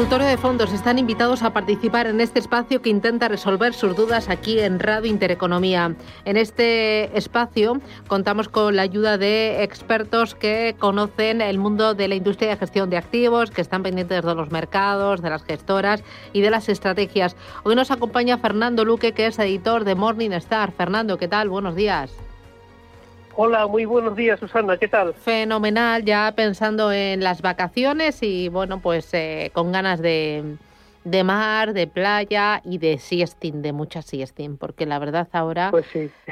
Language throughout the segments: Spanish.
Consultorio de fondos están invitados a participar en este espacio que intenta resolver sus dudas aquí en Radio Intereconomía. En este espacio contamos con la ayuda de expertos que conocen el mundo de la industria de gestión de activos, que están pendientes de los mercados, de las gestoras y de las estrategias. Hoy nos acompaña Fernando Luque, que es editor de Morning Star. Fernando, ¿qué tal? Buenos días. Hola, muy buenos días, Susana, ¿qué tal? Fenomenal, ya pensando en las vacaciones y bueno, pues eh, con ganas de, de mar, de playa y de siestín, de mucha siestín, porque la verdad ahora pues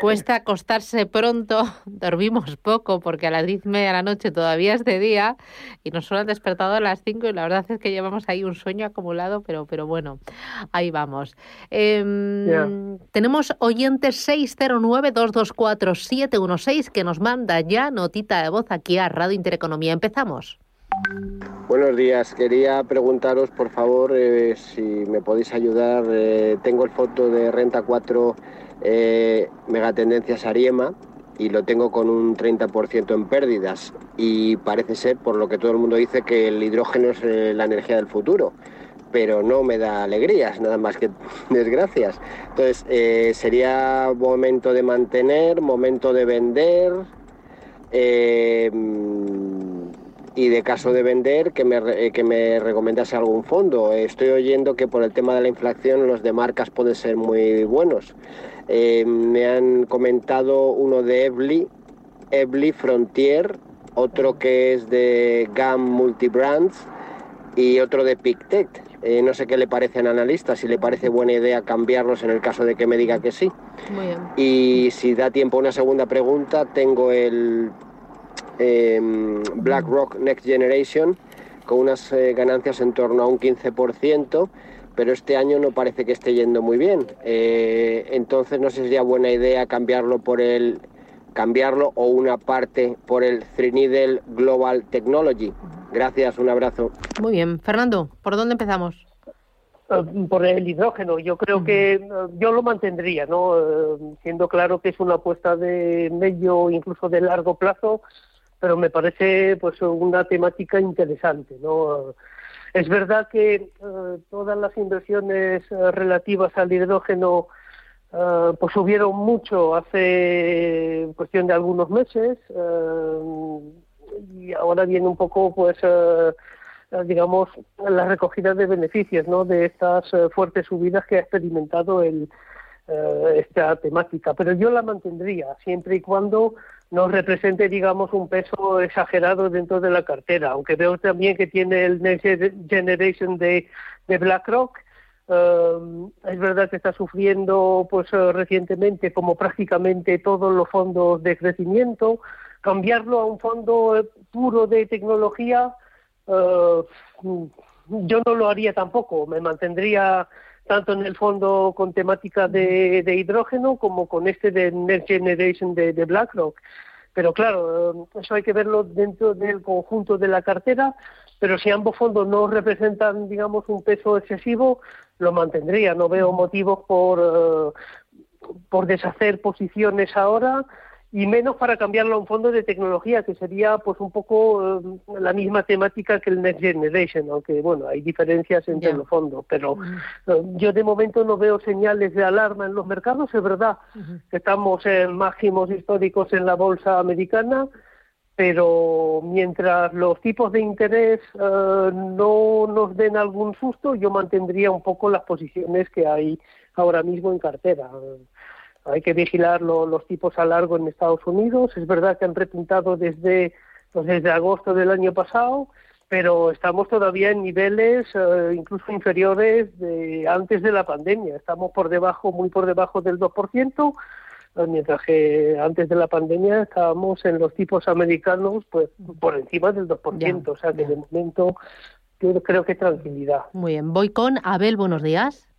cuesta acostarse pronto, dormimos poco porque a las diez y media de la noche todavía es de día y nos han despertado a las 5 y la verdad es que llevamos ahí un sueño acumulado, pero, pero bueno, ahí vamos. Em, tenemos oyentes 609-224-716 que nos manda ya notita de voz aquí a Radio Intereconomía. Empezamos. Buenos días, quería preguntaros por favor eh, si me podéis ayudar. Eh, tengo el foto de Renta 4 eh, Megatendencias Ariema y lo tengo con un 30% en pérdidas y parece ser, por lo que todo el mundo dice, que el hidrógeno es la energía del futuro pero no me da alegrías, nada más que desgracias. Entonces, sería momento de mantener, momento de vender y de caso de vender que me, eh, que me recomendase algún fondo. Estoy oyendo que por el tema de la inflación los de marcas pueden ser muy buenos. Eh, me han comentado uno de Evely, Evely Frontier, otro que es de GAM Multibrands y otro de Pictet. Eh, no sé qué le parecen analistas, si le parece buena idea cambiarlos en el caso de que me diga que sí. Y si da tiempo a una segunda pregunta, tengo el Em, BlackRock Next Generation con unas eh, ganancias en torno a un 15%, pero este año no parece que esté yendo muy bien. Eh, entonces no sé si sería buena idea cambiarlo por el cambiarlo o una parte por el Needle Global Technology. Gracias, un abrazo. Muy bien, Fernando, ¿por dónde empezamos? Eh, por el hidrógeno, yo creo que yo lo mantendría, ¿no? siendo claro que es una apuesta de medio, incluso de largo plazo, pero me parece pues una temática interesante, ¿no? Es verdad que eh, todas las inversiones eh, relativas al hidrógeno eh, pues subieron mucho hace cuestión de algunos meses y ahora viene un poco pues digamos la recogida de beneficios ¿no? de estas fuertes subidas que ha experimentado el, esta temática pero yo la mantendría siempre y cuando no represente, digamos, un peso exagerado dentro de la cartera, aunque veo también que tiene el Next Generation de, BlackRock. Um, es verdad que está sufriendo pues eh, recientemente como prácticamente todos los fondos de crecimiento cambiarlo a un fondo eh, puro de tecnología uh, yo no lo haría tampoco me mantendría tanto en el fondo con temática de, hidrógeno como con este de Next Generation de, BlackRock. Pero claro, eh, eso hay que verlo dentro del conjunto de la cartera, pero si ambos fondos no representan, digamos, un peso excesivo, lo mantendría. No veo motivos por, eh, por deshacer posiciones ahora y menos para cambiarlo a un fondo de tecnología que sería pues un poco eh, la misma temática que el Next Generation, aunque bueno, hay diferencias entre los fondos, pero eh, yo de momento no veo señales de alarma en los mercados, es verdad que estamos en máximos históricos en la bolsa americana, pero mientras los tipos de interés eh, no nos den algún susto, yo mantendría un poco las posiciones que hay ahora mismo en cartera. Hay que vigilar los tipos a largo en Estados Unidos. Es verdad que han repuntado desde, pues desde agosto del año pasado, pero estamos todavía en niveles eh, incluso inferiores de antes de la pandemia. Estamos por debajo, muy por debajo del 2%, eh, mientras que antes de la pandemia estábamos en los tipos americanos pues por encima del 2%, o sea que de momento yo creo que tranquilidad. Muy bien, voy con Abel, buenos días.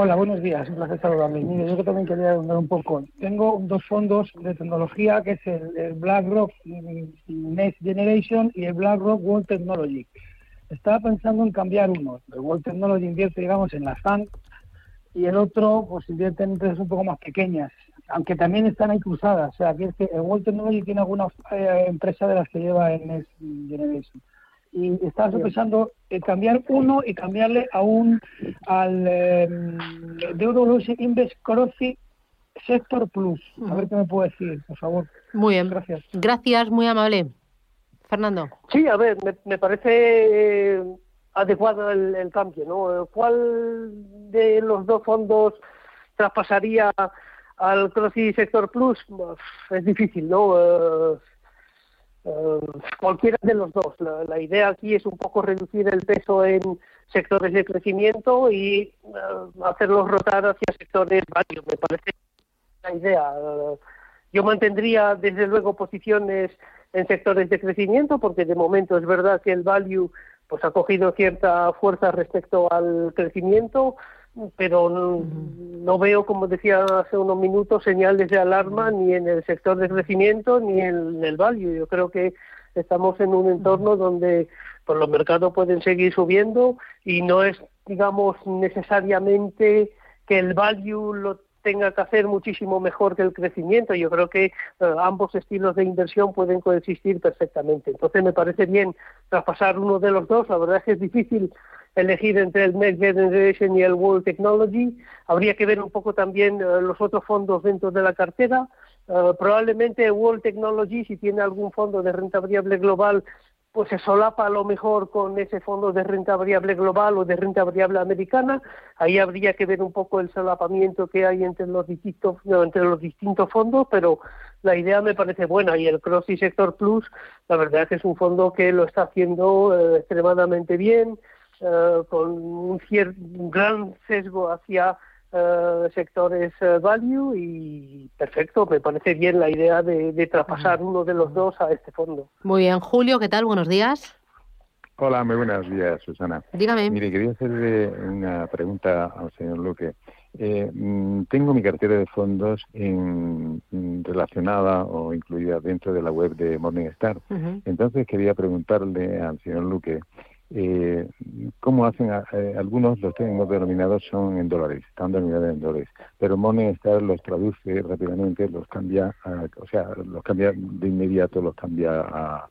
Hola, buenos días, un placer saludarme. Mire, yo también quería hablar un poco. Tengo dos fondos de tecnología, que es el, BlackRock Next Generation y el BlackRock World Technology. Estaba pensando en cambiar uno. El World Technology invierte, digamos, en la FAN y el otro, pues invierte en empresas un poco más pequeñas, aunque también están ahí cruzadas. O sea, que el World Technology tiene alguna eh, empresa de las que lleva en Next Generation y estaba pensando en cambiar uno y cambiarle a un al eh, de Eurology Invest Crossy Sector Plus. A ver qué me puede decir, por favor. Muy bien. Gracias. Gracias, muy amable. Fernando. Sí, a ver, me, parece eh, adecuado el, cambio, ¿no? ¿Cuál de los dos fondos traspasaría al Crossy Sector Plus? es difícil, ¿no? Eh, eh, cualquiera de los dos. La, idea aquí es un poco reducir el peso en sectores de crecimiento y eh, hacerlos rotar hacia sectores varios. Me parece la idea. Eh, yo mantendría desde luego posiciones en sectores de crecimiento porque de momento es verdad que el value pues ha cogido cierta fuerza respecto al crecimiento pero no, veo, como decía hace unos minutos, señales de alarma ni en el sector de crecimiento ni en el value. Yo creo que estamos en un entorno donde pues, los mercados pueden seguir subiendo y no es, digamos, necesariamente que el value lo tenga que hacer muchísimo mejor que el crecimiento. Yo creo que eh, ambos estilos de inversión pueden coexistir perfectamente. Entonces me parece bien traspasar uno de los dos. La verdad es que es difícil elegir entre el Next Generation y el World Technology. Habría que ver un poco también eh, los otros fondos dentro de la cartera. Uh, probablemente World Technology, si tiene algún fondo de renta variable global, pues se solapa a lo mejor con ese fondo de renta variable global o de renta variable americana. Ahí habría que ver un poco el solapamiento que hay entre los distintos, entre los distintos fondos, pero la idea me parece buena y el Cross y Sector Plus, la verdad es que es un fondo que lo está haciendo eh, extremadamente bien eh, con un, un gran sesgo hacia eh, sectores eh, value y perfecto, me parece bien la idea de, traspasar uno de los dos a este fondo. Muy bien, Julio, ¿qué tal? Buenos días. Hola, muy buenos días, Susana. Dígame. Mire, quería hacerle una pregunta al señor Luque. Mm, tengo mi cartera de fondos en, relacionada o incluida dentro de la web de Morningstar. Entonces quería preguntarle al señor Luque eh, ¿Cómo hacen? Eh, algunos los tengo denominados son en dólares, están denominados en dólares, pero Morningstar los traduce rápidamente, los cambia, o sea, los cambia de inmediato, los cambia a,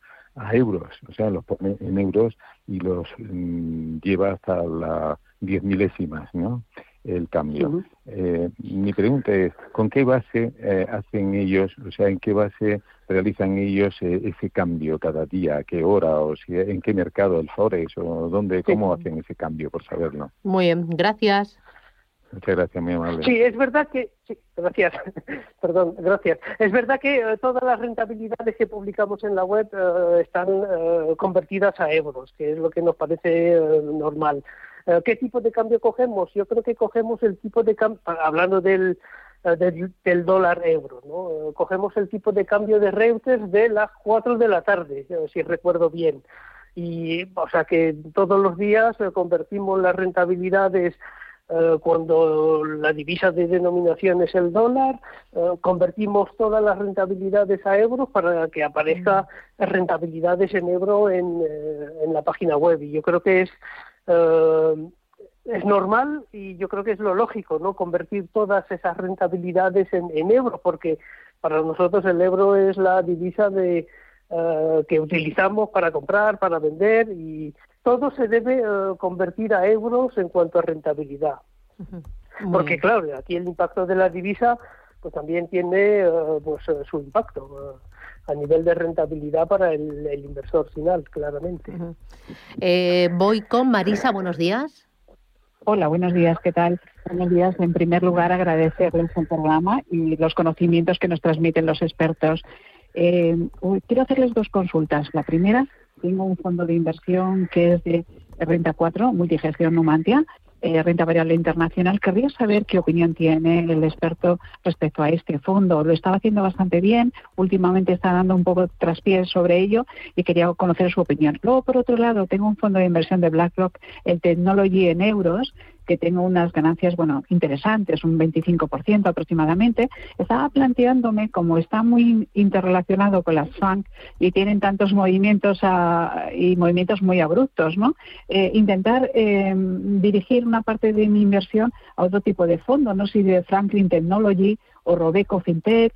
euros, o sea, los pone en euros y los mm, lleva hasta las diez milésimas, ¿no? El cambio. Eh, mi pregunta es, ¿con qué base eh, hacen ellos, o sea, en qué base realizan ellos eh, ese cambio cada día, a qué hora, o si, en qué mercado, el Forex, o dónde, cómo hacen ese cambio, por saberlo? Muy bien, gracias. Muchas gracias, muy amable. Sí, es verdad que, sí, gracias, perdón, gracias. Es verdad que todas las rentabilidades que publicamos en la web están convertidas a euros, que es lo que nos parece normal. Eh, ¿Qué tipo de cambio cogemos? Yo creo que cogemos el tipo de cambio, hablando del, eh, del, dólar euro, ¿no? Eh, cogemos el tipo de cambio de Reuters de las 4 de la tarde, si recuerdo bien. Y, o sea que todos los días convertimos las rentabilidades cuando la divisa de denominación es el dólar, convertimos todas las rentabilidades a euros para que aparezca mm. rentabilidades en euro en, en la página web. Y yo creo que es eh, es normal y yo creo que es lo lógico, ¿no? Convertir todas esas rentabilidades en, en euros, porque para nosotros el euro es la divisa de eh, que utilizamos para comprar, para vender y todo se debe eh, convertir a euros en cuanto a rentabilidad. Porque claro, aquí el impacto de la divisa pues también tiene pues su impacto a nivel de rentabilidad para el, inversor final, claramente. Eh, voy con Marisa, buenos días. Hola, buenos días, ¿qué tal? Buenos días. En primer lugar, agradecerles el programa y los conocimientos que nos transmiten los expertos. Eh, quiero hacerles dos consultas. La primera tengo un fondo de inversión que es de Renta 4, Multigestión Numantia, eh, renta variable internacional. Querría saber qué opinión tiene el experto respecto a este fondo. Lo estaba haciendo bastante bien, últimamente está dando un poco traspiés sobre ello y quería conocer su opinión. Luego, por otro lado, tengo un fondo de inversión de BlackRock, el Technology en euros, que tengo unas ganancias, bueno, interesantes, un 25% aproximadamente, estaba planteándome, como está muy interrelacionado con las FANC y tienen tantos movimientos y movimientos muy abruptos, ¿no? Eh, intentar eh, dirigir una parte de mi inversión a otro tipo de fondo, no sé si de Franklin Technology o Robeco FinTech,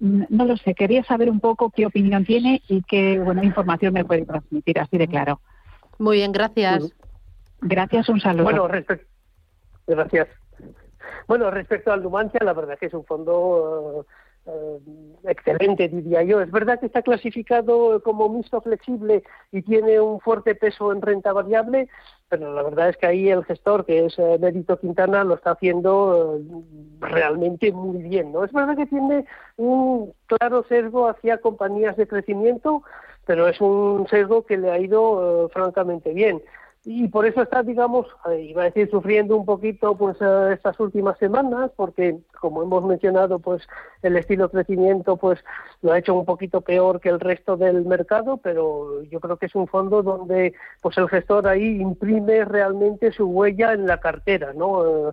no lo sé, quería saber un poco qué opinión tiene y qué buena información me puede transmitir, así de claro. Muy bien, gracias. Gracias, un saludo. Bueno, respecto Gracias. Bueno, respecto al Numancia, la verdad que es un fondo eh, eh, excelente, diría yo. Es verdad que está clasificado como mixto flexible y tiene un fuerte peso en renta variable, pero la verdad es que ahí el gestor, que es eh, Quintana, lo está haciendo realmente muy bien. ¿no? Es verdad que tiene un claro sesgo hacia compañías de crecimiento, pero es un sesgo que le ha ido francamente bien y por eso está, digamos, eh, iba a decir, sufriendo un poquito pues eh, estas últimas semanas, porque como hemos mencionado, pues el estilo crecimiento pues lo ha hecho un poquito peor que el resto del mercado, pero yo creo que es un fondo donde pues el gestor ahí imprime realmente su huella en la cartera, ¿no? Eh,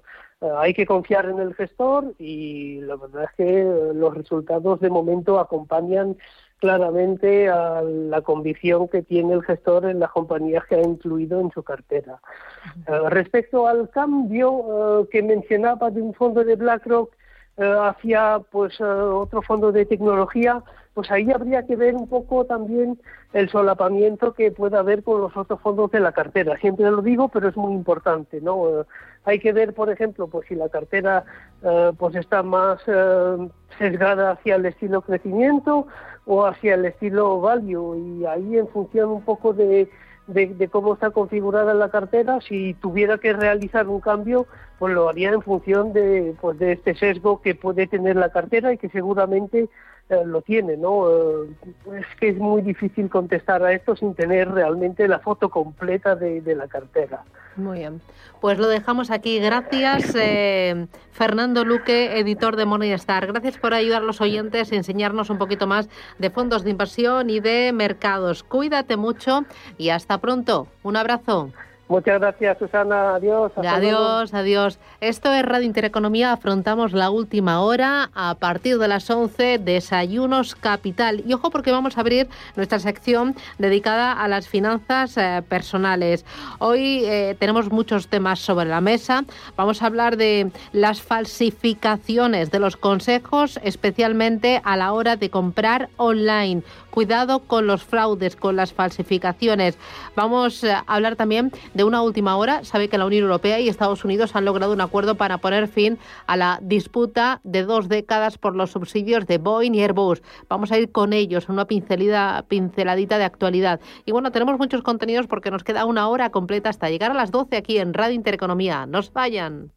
hay que confiar en el gestor y la verdad es que los resultados de momento acompañan claramente a la convicción que tiene el gestor en las compañías que ha incluido en su cartera. Eh, respecto al cambio eh, que mencionaba de un fondo de BlackRock hacia pues otro fondo de tecnología, pues ahí habría que ver un poco también el solapamiento que pueda haber con los otros fondos de la cartera. Siempre lo digo, pero es muy importante, ¿no? hay que ver, por ejemplo, pues si la cartera pues está más sesgada hacia el estilo crecimiento o hacia el estilo value y ahí en función un poco de, de, cómo está configurada la cartera, si tuviera que realizar un cambio, pues lo haría en función de, pues de este sesgo que puede tener la cartera y que seguramente eh, lo tiene, ¿no? Eh, es que es muy difícil contestar a esto sin tener realmente la foto completa de, la cartera. Muy bien. Pues lo dejamos aquí. Gracias, eh, Fernando Luque, editor de Morningstar. Gracias por ayudar a los oyentes a enseñarnos un poquito más de fondos de inversión y de mercados. Cuídate mucho y hasta pronto. Un abrazo. Muchas gracias, Susana. Adiós. adiós, adiós. Esto es Radio Intereconomía. Afrontamos la última hora a partir de las 11, Desayunos Capital. Y ojo porque vamos a abrir nuestra sección dedicada a las finanzas eh, personales. Hoy eh, tenemos muchos temas sobre la mesa. Vamos a hablar de las falsificaciones de los consejos, especialmente a la hora de comprar online. Cuidado con los fraudes, con las falsificaciones. Vamos a hablar también de una última hora. Sabe que la Unión Europea y Estados Unidos han logrado un acuerdo para poner fin a la disputa de dos décadas por los subsidios de Boeing y Airbus. Vamos a ir con ellos, una pinceladita de actualidad. Y bueno, tenemos muchos contenidos porque nos queda una hora completa hasta llegar a las 12 aquí en Radio Intereconomía. Nos vayan.